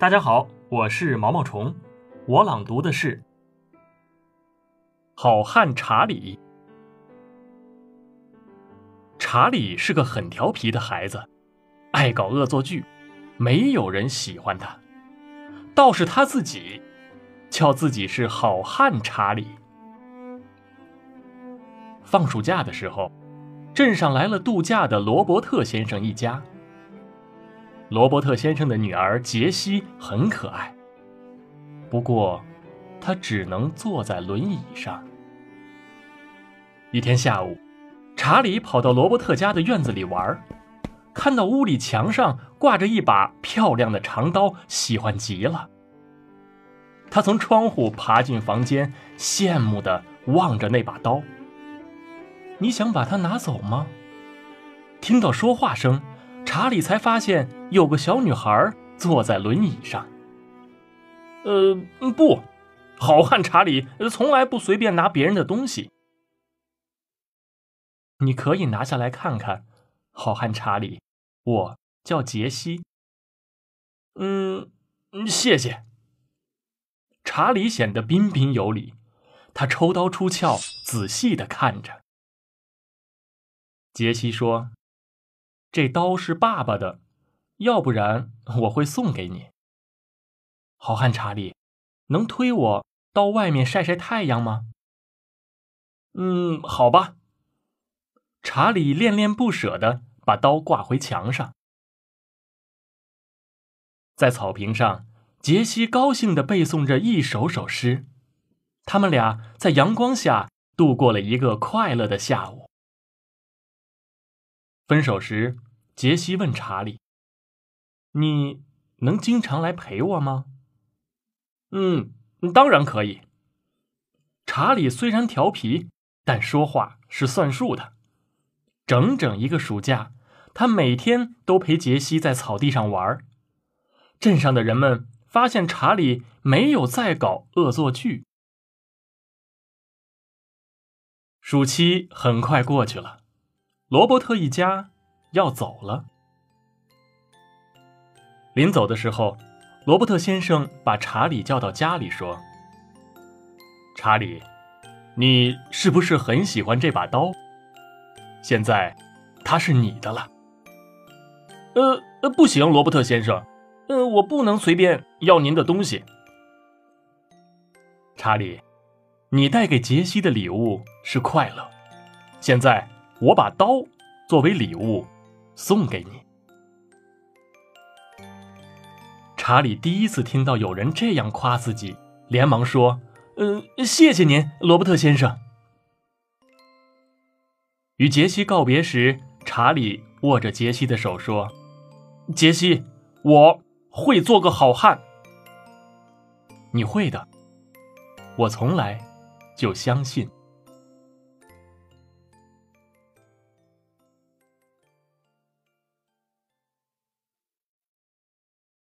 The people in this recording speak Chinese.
大家好，我是毛毛虫，我朗读的是《好汉查理》。查理是个很调皮的孩子，爱搞恶作剧，没有人喜欢他，倒是他自己，叫自己是好汉查理。放暑假的时候，镇上来了度假的罗伯特先生一家。罗伯特先生的女儿杰西很可爱，不过，她只能坐在轮椅上。一天下午，查理跑到罗伯特家的院子里玩，看到屋里墙上挂着一把漂亮的长刀，喜欢极了。他从窗户爬进房间，羡慕地望着那把刀。你想把它拿走吗？听到说话声。查理才发现有个小女孩坐在轮椅上。呃，不，好汉查理从来不随便拿别人的东西。你可以拿下来看看，好汉查理，我叫杰西。嗯，谢谢。查理显得彬彬有礼，他抽刀出鞘，仔细的看着。杰西说。这刀是爸爸的，要不然我会送给你。好汉查理，能推我到外面晒晒太阳吗？嗯，好吧。查理恋恋不舍的把刀挂回墙上。在草坪上，杰西高兴的背诵着一首首诗，他们俩在阳光下度过了一个快乐的下午。分手时，杰西问查理：“你能经常来陪我吗？”“嗯，当然可以。”查理虽然调皮，但说话是算数的。整整一个暑假，他每天都陪杰西在草地上玩。镇上的人们发现查理没有再搞恶作剧。暑期很快过去了，罗伯特一家。要走了。临走的时候，罗伯特先生把查理叫到家里说：“查理，你是不是很喜欢这把刀？现在，它是你的了。”“呃呃，不行，罗伯特先生，呃，我不能随便要您的东西。”查理，你带给杰西的礼物是快乐，现在我把刀作为礼物。送给你。查理第一次听到有人这样夸自己，连忙说：“呃，谢谢您，罗伯特先生。”与杰西告别时，查理握着杰西的手说：“杰西，我会做个好汉。你会的，我从来就相信。”